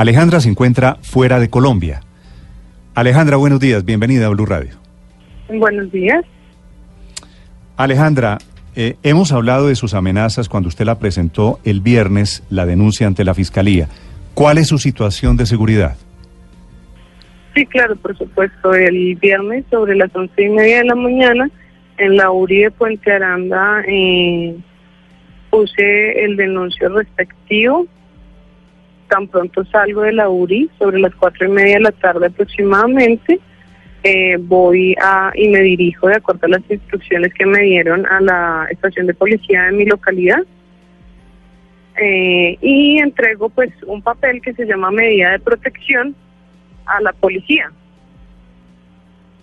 Alejandra se encuentra fuera de Colombia. Alejandra, buenos días. Bienvenida a Blue Radio. Buenos días. Alejandra, eh, hemos hablado de sus amenazas cuando usted la presentó el viernes, la denuncia ante la Fiscalía. ¿Cuál es su situación de seguridad? Sí, claro, por supuesto. El viernes sobre las once y media de la mañana, en la URI de Puente Aranda, eh, puse el denuncio respectivo. Tan pronto salgo de la URI, sobre las cuatro y media de la tarde aproximadamente, eh, voy a y me dirijo de acuerdo a las instrucciones que me dieron a la estación de policía de mi localidad. Eh, y entrego pues un papel que se llama medida de protección a la policía.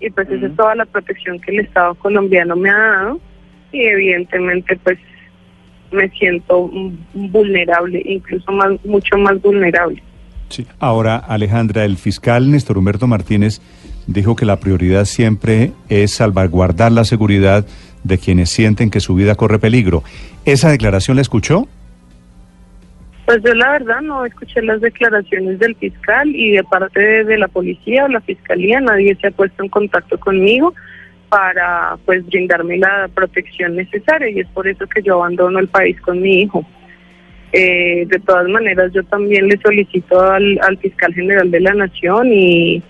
Y pues esa es toda la protección que el Estado colombiano me ha dado y evidentemente pues me siento vulnerable, incluso más mucho más vulnerable. Sí. Ahora, Alejandra, el fiscal Néstor Humberto Martínez dijo que la prioridad siempre es salvaguardar la seguridad de quienes sienten que su vida corre peligro. ¿Esa declaración la escuchó? Pues yo la verdad no escuché las declaraciones del fiscal y de parte de, de la policía o la fiscalía nadie se ha puesto en contacto conmigo para pues brindarme la protección necesaria y es por eso que yo abandono el país con mi hijo. Eh, de todas maneras yo también le solicito al, al fiscal general de la nación y,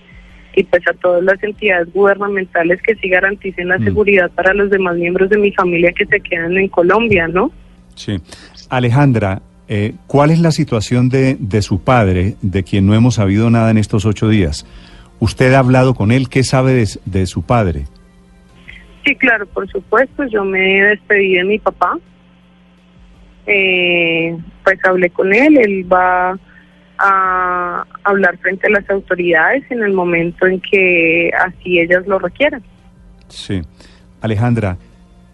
y pues a todas las entidades gubernamentales que sí garanticen la Mm. seguridad para los demás miembros de mi familia que se quedan en Colombia, ¿no? Sí. Alejandra, eh, ¿cuál es la situación de, de su padre, de quien no hemos sabido nada en estos ocho días? ¿Usted ha hablado con él? ¿Qué sabe de, de su padre? Sí, claro, por supuesto. Yo me despedí de mi papá. Eh, pues hablé con él. Él va a hablar frente a las autoridades en el momento en que así ellas lo requieran. Sí. Alejandra,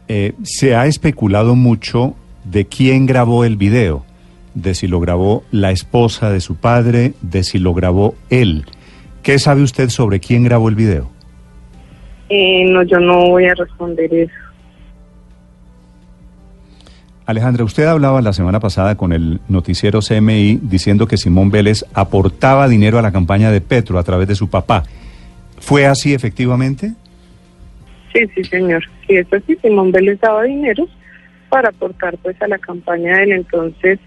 eh, se ha especulado mucho de quién grabó el video, de si lo grabó la esposa de su padre, de si lo grabó él. ¿Qué sabe usted sobre quién grabó el video? Eh, no, yo no voy a responder eso. Alejandra, usted hablaba la semana pasada con el noticiero CMI diciendo que Simón Vélez aportaba dinero a la campaña de Petro a través de su papá. ¿Fue así efectivamente? Sí, sí, señor. Sí, eso sí, Simón Vélez daba dinero para aportar pues a la campaña del entonces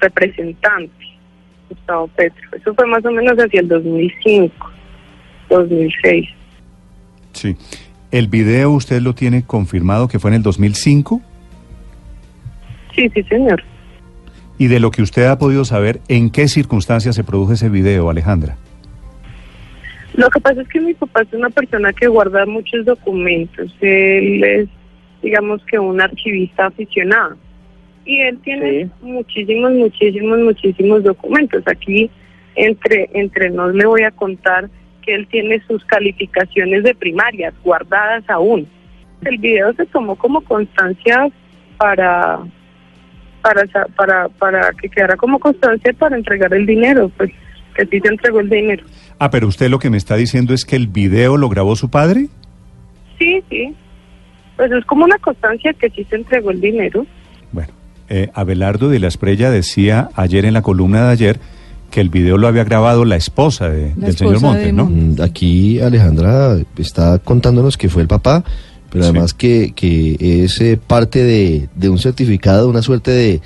representante, Gustavo Petro. Eso fue más o menos hacia el 2005, 2006. Sí. ¿El video usted lo tiene confirmado que fue en el 2005? Sí, sí, señor. Y de lo que usted ha podido saber, ¿en qué circunstancias se produjo ese video, Alejandra? Lo que pasa es que mi papá es una persona que guarda muchos documentos. Él es, digamos que, un archivista aficionado. Y él tiene muchísimos, muchísimos, muchísimos documentos. Aquí, entre, entre nos, le voy a contar que él tiene sus calificaciones de primarias guardadas aún. El video se tomó como constancia para, para, para, para que quedara como constancia para entregar el dinero, pues que sí se entregó el dinero. Ah, pero usted lo que me está diciendo es que el video lo grabó su padre. Sí, sí. Pues es como una constancia que sí se entregó el dinero. Bueno, eh, Abelardo de la Esprella decía ayer en la columna de ayer que el video lo había grabado la esposa de- del señor Montes, de ¿no? Mm, Aquí Alejandra está contándonos que fue el papá, pero Sí. además que, que es eh, parte de, de un certificado, una suerte de,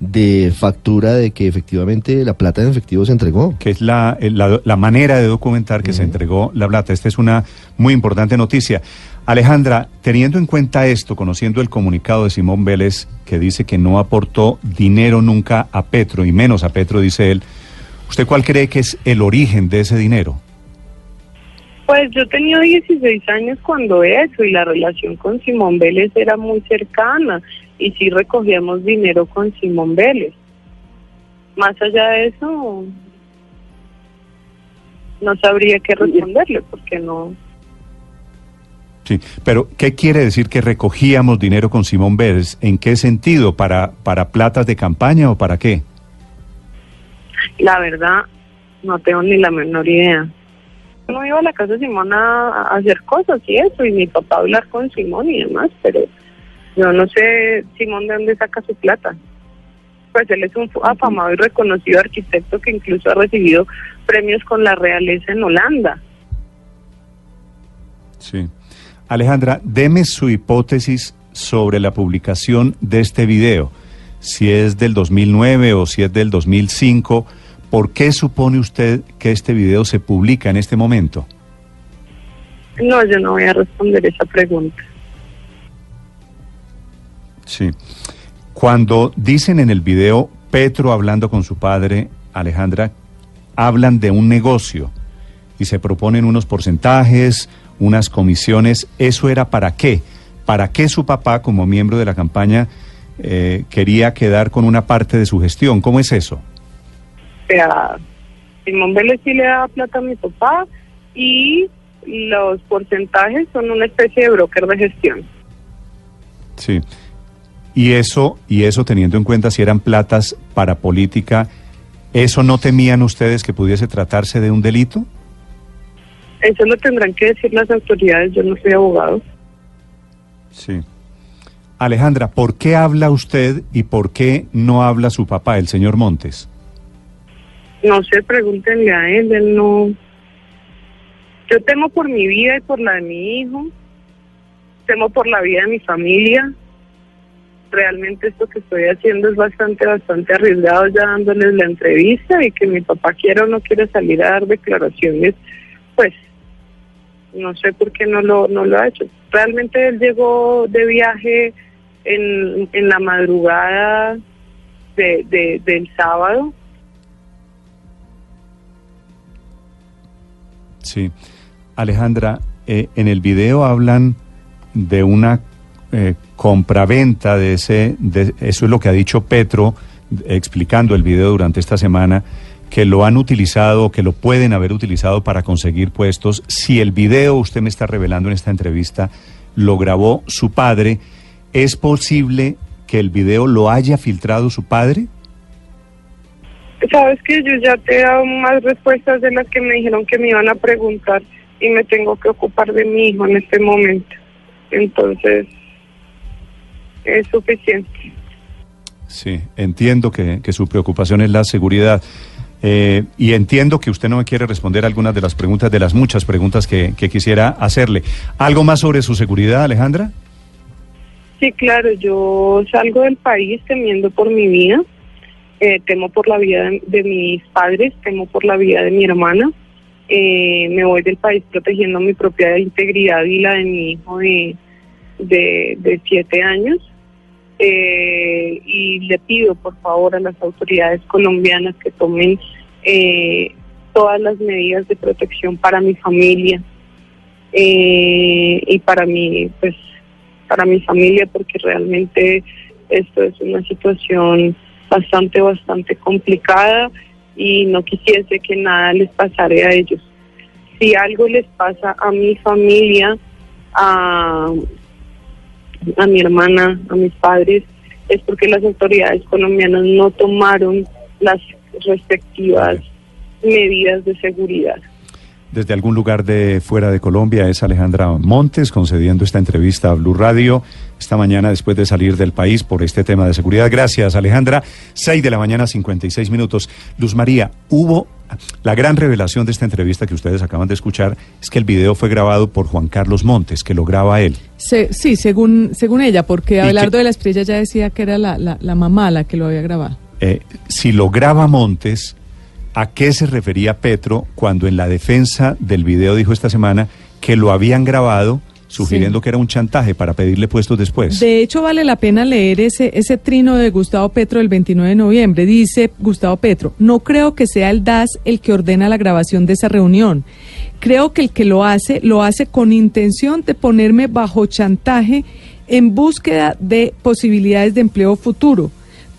de factura de que efectivamente la plata en efectivo se entregó. que es la, eh, la, la manera de documentar que se entregó la plata. Esta es una muy importante noticia. Alejandra, teniendo en cuenta esto, conociendo el comunicado de Simón Vélez, que dice que no aportó dinero nunca a Petro, y menos a Petro, dice él, ¿usted cuál cree que es el origen de ese dinero? Pues yo tenía 16 años cuando eso y la relación con Simón Vélez era muy cercana y sí recogíamos dinero con Simón Vélez. Más allá de eso, no sabría qué responderle porque no. Sí, pero ¿qué quiere decir que recogíamos dinero con Simón Vélez? ¿En qué sentido? ¿Para, para platas de campaña o para qué? La verdad, no tengo ni la menor idea. No iba a la casa de Simón a, a hacer cosas y eso, y mi papá a hablar con Simón y demás, pero yo no sé Simón de dónde saca su plata. Pues él es un afamado y reconocido arquitecto que incluso ha recibido premios con la realeza en Holanda. Sí. Alejandra, deme su hipótesis sobre la publicación de este video. Si es del 2009 o si es del 2005, ¿por qué supone usted que este video se publica en este momento? No, yo no voy a responder esa pregunta. Sí. Cuando dicen en el video Petro hablando con su padre, Alejandra, hablan de un negocio y se proponen unos porcentajes, unas comisiones. ¿Eso era para qué? ¿Para qué su papá, como miembro de la campaña, eh, quería quedar con una parte de su gestión? ¿Cómo es eso? O sea, Simón Vélez sí le da plata a mi papá y los porcentajes son una especie de broker de gestión. Sí. Y eso, y eso teniendo en cuenta si eran platas para política, ¿eso no temían ustedes que pudiese tratarse de un delito? Eso lo tendrán que decir las autoridades, yo no soy abogado. Sí. Alejandra, ¿por qué habla usted y por qué no habla su papá, el señor Montes? No sé, pregúntenle a él, él no... Yo temo por mi vida y por la de mi hijo, temo por la vida de mi familia. Realmente esto que estoy haciendo es bastante, bastante arriesgado ya dándoles la entrevista y que mi papá quiera o no quiera salir a dar declaraciones, pues no sé por qué no lo, no lo ha hecho. Realmente él llegó de viaje en, en la madrugada de, de, del sábado. Sí. Alejandra, eh, en el video hablan de una eh, compraventa de ese, de, eso es lo que ha dicho Petro, explicando el video durante esta semana, que lo han utilizado, que lo pueden haber utilizado para conseguir puestos. Si el video, usted me está revelando en esta entrevista, lo grabó su padre, ¿es posible que el video lo haya filtrado su padre? Sabes que yo ya te he dado más respuestas de las que me dijeron que me iban a preguntar y me tengo que ocupar de mi hijo en este momento. Entonces, es suficiente. Sí, entiendo que, que su preocupación es la seguridad. Eh, y entiendo que usted no me quiere responder algunas de las preguntas, de las muchas preguntas que, que, quisiera hacerle. ¿Algo más sobre su seguridad, Alejandra? Sí, claro, yo salgo del país temiendo por mi vida, eh, temo por la vida de, mis padres, temo por la vida de mi hermana, eh, me voy del país protegiendo mi propia integridad y la de mi hijo de, de, de siete años. Eh, y le pido por favor a las autoridades colombianas que tomen eh, todas las medidas de protección para mi familia eh, y para mi pues para mi familia porque realmente esto es una situación bastante bastante complicada y no quisiese que nada les pasara a ellos si algo les pasa a mi familia a a mi hermana, a mis padres, es porque las autoridades colombianas no tomaron las respectivas medidas de seguridad. Desde algún lugar de fuera de Colombia es Alejandra Montes concediendo esta entrevista a Blue Radio esta mañana después de salir del país por este tema de seguridad. Gracias, Alejandra. 6 de la mañana, 56 minutos. Luz María, hubo la gran revelación de esta entrevista que ustedes acaban de escuchar es que el video fue grabado por Juan Carlos Montes, que lo graba él. Se, sí, según, según ella, porque Abelardo que, de la Estrella ya decía que era la, la, la mamá la que lo había grabado. Eh, si lo graba Montes, ¿a qué se refería Petro cuando en la defensa del video dijo esta semana que lo habían grabado? sugiriendo sí. que era un chantaje para pedirle puestos después. De hecho, vale la pena leer ese, ese trino de Gustavo Petro del 29 de noviembre. Dice Gustavo Petro, no creo que sea el DAS el que ordena la grabación de esa reunión. Creo que el que lo hace, lo hace con intención de ponerme bajo chantaje en búsqueda de posibilidades de empleo futuro.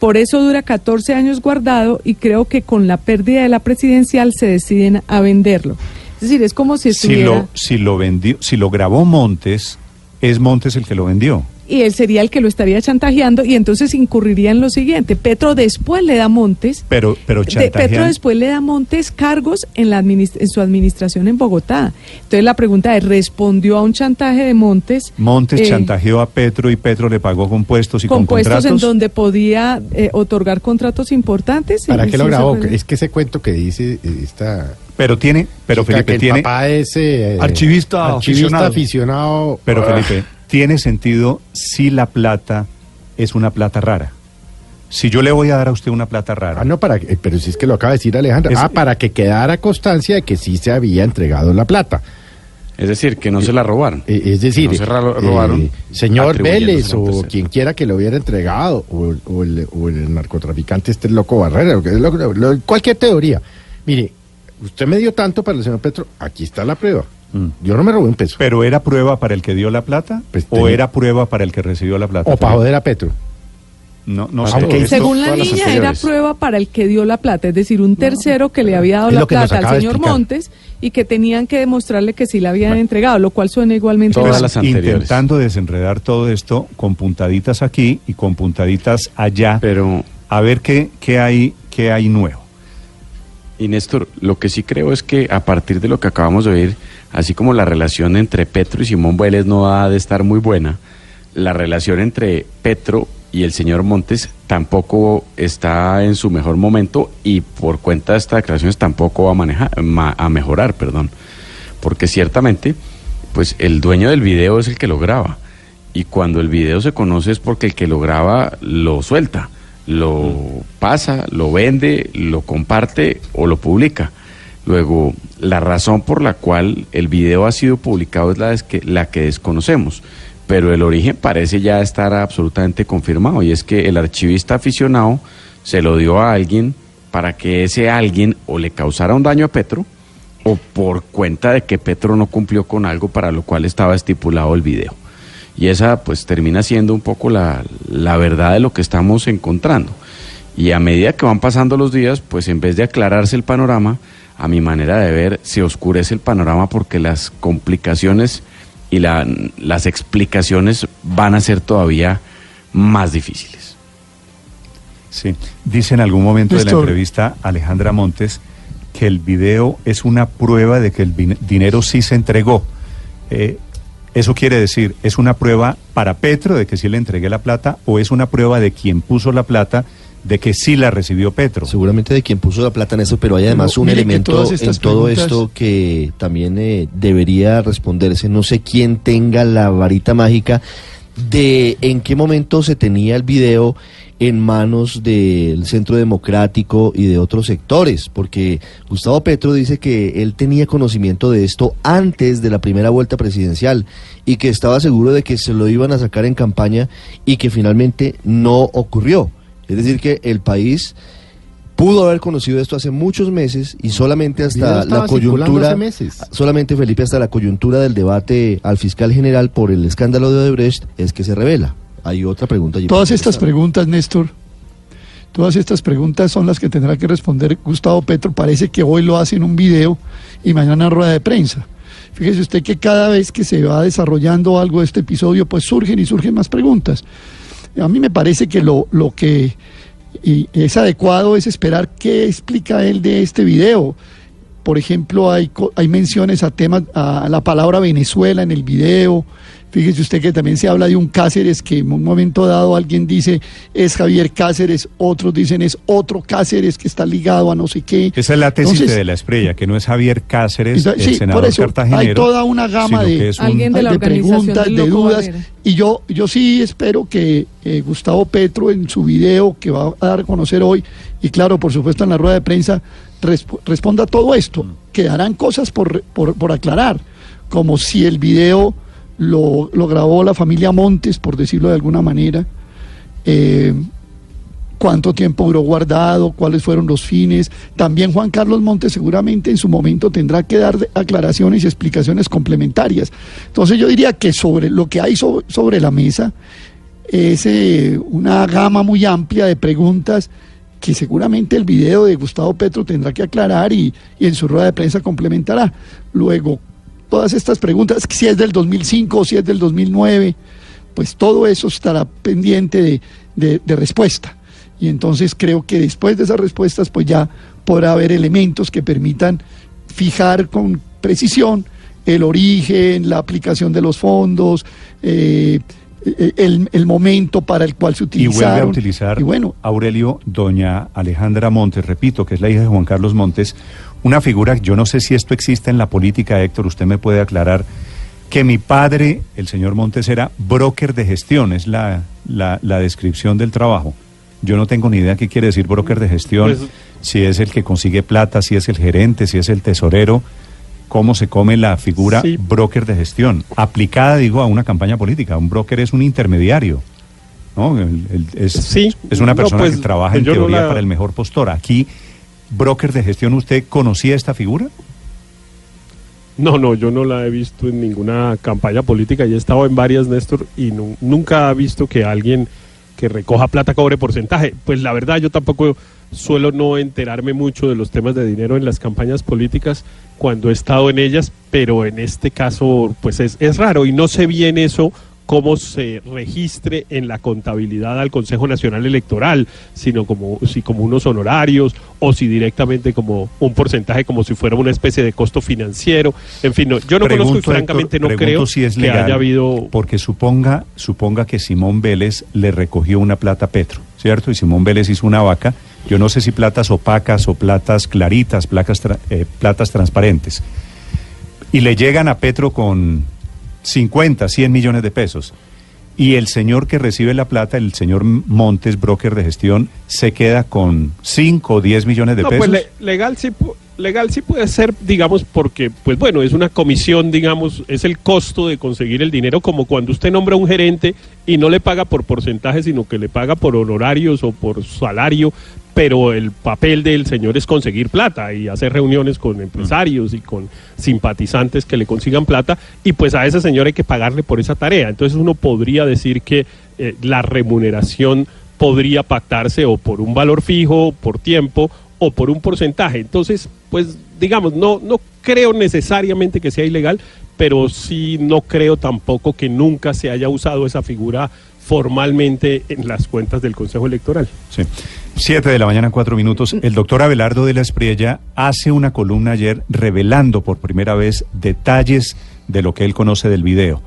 Por eso dura 14 años guardado y creo que con la pérdida de la presidencial se deciden a venderlo. Es decir, es como si Si estuviera... lo, si lo vendió, si lo grabó Montes, es Montes el que lo vendió. Y él sería el que lo estaría chantajeando y entonces incurriría en lo siguiente. Petro después le da Montes. Pero, pero de- Petro después le da Montes cargos en, la administ- en su administración en Bogotá. Entonces la pregunta es, ¿respondió a un chantaje de Montes? Montes eh, chantajeó a Petro y Petro le pagó con puestos y con con puestos en contratos. donde podía eh, otorgar contratos importantes. ¿Para qué lo grabó? Es que ese cuento que dice eh, esta Pero tiene, pero Felipe que el tiene, papá es eh, Archivista archivista aficionado. aficionado. pero Ah, Felipe, tiene sentido si la plata es una plata rara. Si yo le voy a dar a usted una plata rara, Ah, no, para que- pero si es que lo acaba de decir Alejandra. Es- ah, para que quedara constancia de que sí se había entregado la plata. Es decir, que no se la robaron. Eh, es decir, No se robaron, eh, señor Vélez o quien quiera que lo hubiera entregado, o, o el, o el narcotraficante este loco Barrera, lo que- lo- lo- cualquier teoría. Mire, usted me dio tanto para el señor Petro, aquí está la prueba. Mm. Yo no me robé un peso. ¿pero era prueba para el que dio la plata Pues o tenía- era prueba para el que recibió la plata? o para joder a Petro. No, no sé. Esto- Según la todas niña, era prueba para el que dio la plata, es decir, un tercero que le había dado la plata al señor. Montes y que tenían que demostrarle que sí la habían entregado, lo cual suena igualmente Todas mal. las anteriores. intentando desenredar todo esto con puntaditas aquí y con puntaditas allá, Pero, a ver qué, qué hay, qué hay nuevo. Y Néstor, lo que sí creo es que a partir de lo que acabamos de oír, así como la relación entre Petro y Simón Vélez no ha de estar muy buena, la relación entre Petro y el señor Montes tampoco está en su mejor momento y por cuenta de estas declaraciones tampoco va a, manejar, ma- a mejorar, perdón. Porque ciertamente, pues el dueño del video es el que lo graba. Y cuando el video se conoce es porque el que lo graba lo suelta, lo pasa, lo vende, lo comparte o lo publica. Luego, la razón por la cual el video ha sido publicado es la, que desconocemos, pero el origen parece ya estar absolutamente confirmado y es que el archivista aficionado se lo dio a alguien para que ese alguien o le causara un daño a Petro o por cuenta de que Petro no cumplió con algo para lo cual estaba estipulado el video. Y esa pues termina siendo un poco la, la verdad de lo que estamos encontrando. Y a medida que van pasando los días, pues en vez de aclararse el panorama, a mi manera de ver, se oscurece el panorama porque las complicaciones y la- las explicaciones van a ser todavía más difíciles. Sí. Dice en algún momento de la entrevista Alejandra Montes que el video es una prueba de que el dinero sí se entregó. Eh, eso quiere decir, ¿es una prueba para Petro de que sí le entregué la plata o es una prueba de quien puso la plata de que sí la recibió Petro? Seguramente de quien puso la plata en eso, pero hay además Pero un elemento en todo preguntas- esto que también eh, debería responderse. No sé quién tenga la varita mágica de en qué momento se tenía el video en manos del Centro Democrático y de otros sectores, porque Gustavo Petro dice que él tenía conocimiento de esto antes de la primera vuelta presidencial y que estaba seguro de que se lo iban a sacar en campaña y que finalmente no ocurrió. Es decir, que el país pudo haber conocido esto hace muchos meses y solamente hasta la coyuntura, hace meses. solamente Felipe, hasta la coyuntura del debate al fiscal general por el escándalo de Odebrecht es que se revela. Hay otra pregunta. allí Todas estas preguntas, Néstor, todas estas preguntas son las que tendrá que responder Gustavo Petro. Parece que hoy lo hace en un video y mañana en rueda de prensa. Fíjese usted que cada vez que se va desarrollando algo de este episodio, pues surgen y surgen más preguntas. A mí me parece que lo, lo que y es adecuado es esperar qué explica él de este video. Por ejemplo, hay, hay menciones a temas, a la palabra Venezuela en el video. Fíjese usted que también se habla de un Cáceres que en un momento dado alguien dice es Javier Cáceres, otros dicen es otro Cáceres que está ligado a no sé qué. Esa es la tesis Entonces, de la estrella, que no es Javier Cáceres, el sí, senador por eso, cartagenero. hay toda una gama de- que es un- Alguien de la de organización preguntas, de dudas. Y yo, yo sí espero que eh, Gustavo Petro en su video que va a dar a conocer hoy, y claro, por supuesto en la rueda de prensa, resp- responda a todo esto. Quedarán cosas por, por, por aclarar, como si el video lo, grabó la familia Montes, por decirlo de alguna manera. eh, cuánto tiempo duró guardado, cuáles fueron los fines. También Juan Carlos Montes seguramente en su momento tendrá que dar aclaraciones y explicaciones complementarias. Entonces yo diría que sobre lo que hay so- sobre la mesa es eh, una gama muy amplia de preguntas que seguramente el video de Gustavo Petro tendrá que aclarar y, y en su rueda de prensa complementará. Luego, todas estas preguntas, si es del 2005 o si es del 2009, pues todo eso estará pendiente de, de- de respuesta. Y entonces creo que después de esas respuestas, pues ya podrá haber elementos que permitan fijar con precisión el origen, la aplicación de los fondos, eh, eh, el, el momento para el cual se Y utilizaron. vuelve a utilizar, Y bueno, Aurelio, doña Alejandra Montes, repito, que es la hija de Juan Carlos Montes, una figura, yo no sé si esto existe en la política, Héctor, usted me puede aclarar, que mi padre, el señor Montes, era broker de gestión, es la, la, la descripción del trabajo. Yo no tengo ni idea qué quiere decir broker de gestión, Pues- si es el que consigue plata, si es el gerente, si es el tesorero, cómo se come la figura Sí. broker de gestión, aplicada, digo, a una campaña política. Un broker es un intermediario. ¿no? El- el- es, Sí, es una no, persona pues, que trabaja pues en no teoría la- para el mejor postor. Aquí, broker de gestión, ¿usted conocía esta figura? No, no, yo no la he visto en ninguna campaña política y he estado en varias, Néstor, y nu- nunca he visto que alguien que recoja plata cobre porcentaje. Pues la verdad, yo tampoco suelo no enterarme mucho de los temas de dinero en las campañas políticas cuando he estado en ellas, pero en este caso, pues es, es raro y no sé bien eso cómo se registre en la contabilidad al Consejo Nacional Electoral, sino como si como unos honorarios o si directamente como un porcentaje como si fuera una especie de costo financiero. En fin, no, yo no Pregunto, conozco y Héctor, francamente no creo si es que haya habido Porque suponga, suponga que Simón Vélez le recogió una plata a Petro, ¿cierto? Y Simón Vélez hizo una vaca, yo no sé si platas opacas o platas claritas, placas tra- eh, platas transparentes. Y le llegan a Petro con 50, 100 millones de pesos. Y el señor que recibe la plata, el señor Montes, broker de gestión, se queda con 5 o 10 millones de No, pesos. pues le- legal sí legal sí puede ser, digamos, porque pues bueno, es una comisión, digamos, es el costo de conseguir el dinero como cuando usted nombra a un gerente y no le paga por porcentaje, sino que le paga por honorarios o por salario, pero el papel del señor es conseguir plata y hacer reuniones con empresarios y con simpatizantes que le consigan plata y pues a ese señor hay que pagarle por esa tarea. Entonces uno podría decir que eh, la remuneración podría pactarse o por un valor fijo, por tiempo o por un porcentaje. Entonces, pues digamos, no, no creo necesariamente que sea ilegal, pero sí no creo tampoco que nunca se haya usado esa figura formalmente en las cuentas del Consejo Electoral. Sí. Siete de la mañana, cuatro minutos. El doctor Abelardo de la Espriella hace una columna ayer revelando por primera vez detalles de lo que él conoce del video,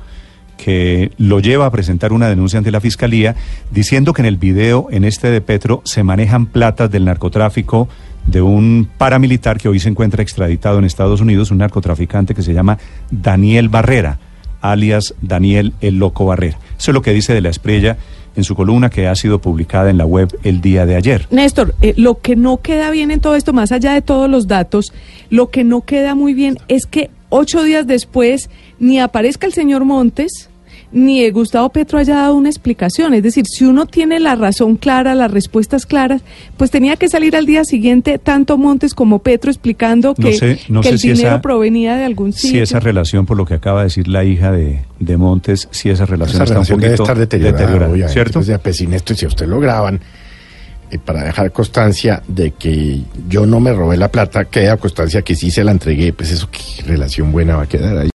que lo lleva a presentar una denuncia ante la fiscalía diciendo que en el video, en este de Petro, se manejan platas del narcotráfico de un paramilitar que hoy se encuentra extraditado en Estados Unidos, un narcotraficante que se llama Daniel Barrera, alias Daniel el Loco Barrera. Eso es lo que dice de la Espriella en su columna que ha sido publicada en la web el día de ayer. Néstor, eh, lo que no queda bien en todo esto, más allá de todos los datos, lo que no queda muy bien es que ocho días después ni aparezca el señor Montes, ni Gustavo Petro haya dado una explicación. Es decir, si uno tiene la razón clara, las respuestas claras, pues tenía que salir al día siguiente tanto Montes como Petro explicando No que, sé- no que sé el si dinero esa- provenía de algún Si sitio. esa relación, por lo que acaba de decir la hija de, de Montes, si esa relación Esa está relación un debe poquito estar deteriorada, deteriorada, obviamente, ¿cierto? pues, ya, pues, sin esto, si a usted lo graban, eh, para dejar constancia de que yo no me robé la plata, queda constancia que sí se la entregué, pues eso qué relación buena va a quedar ahí.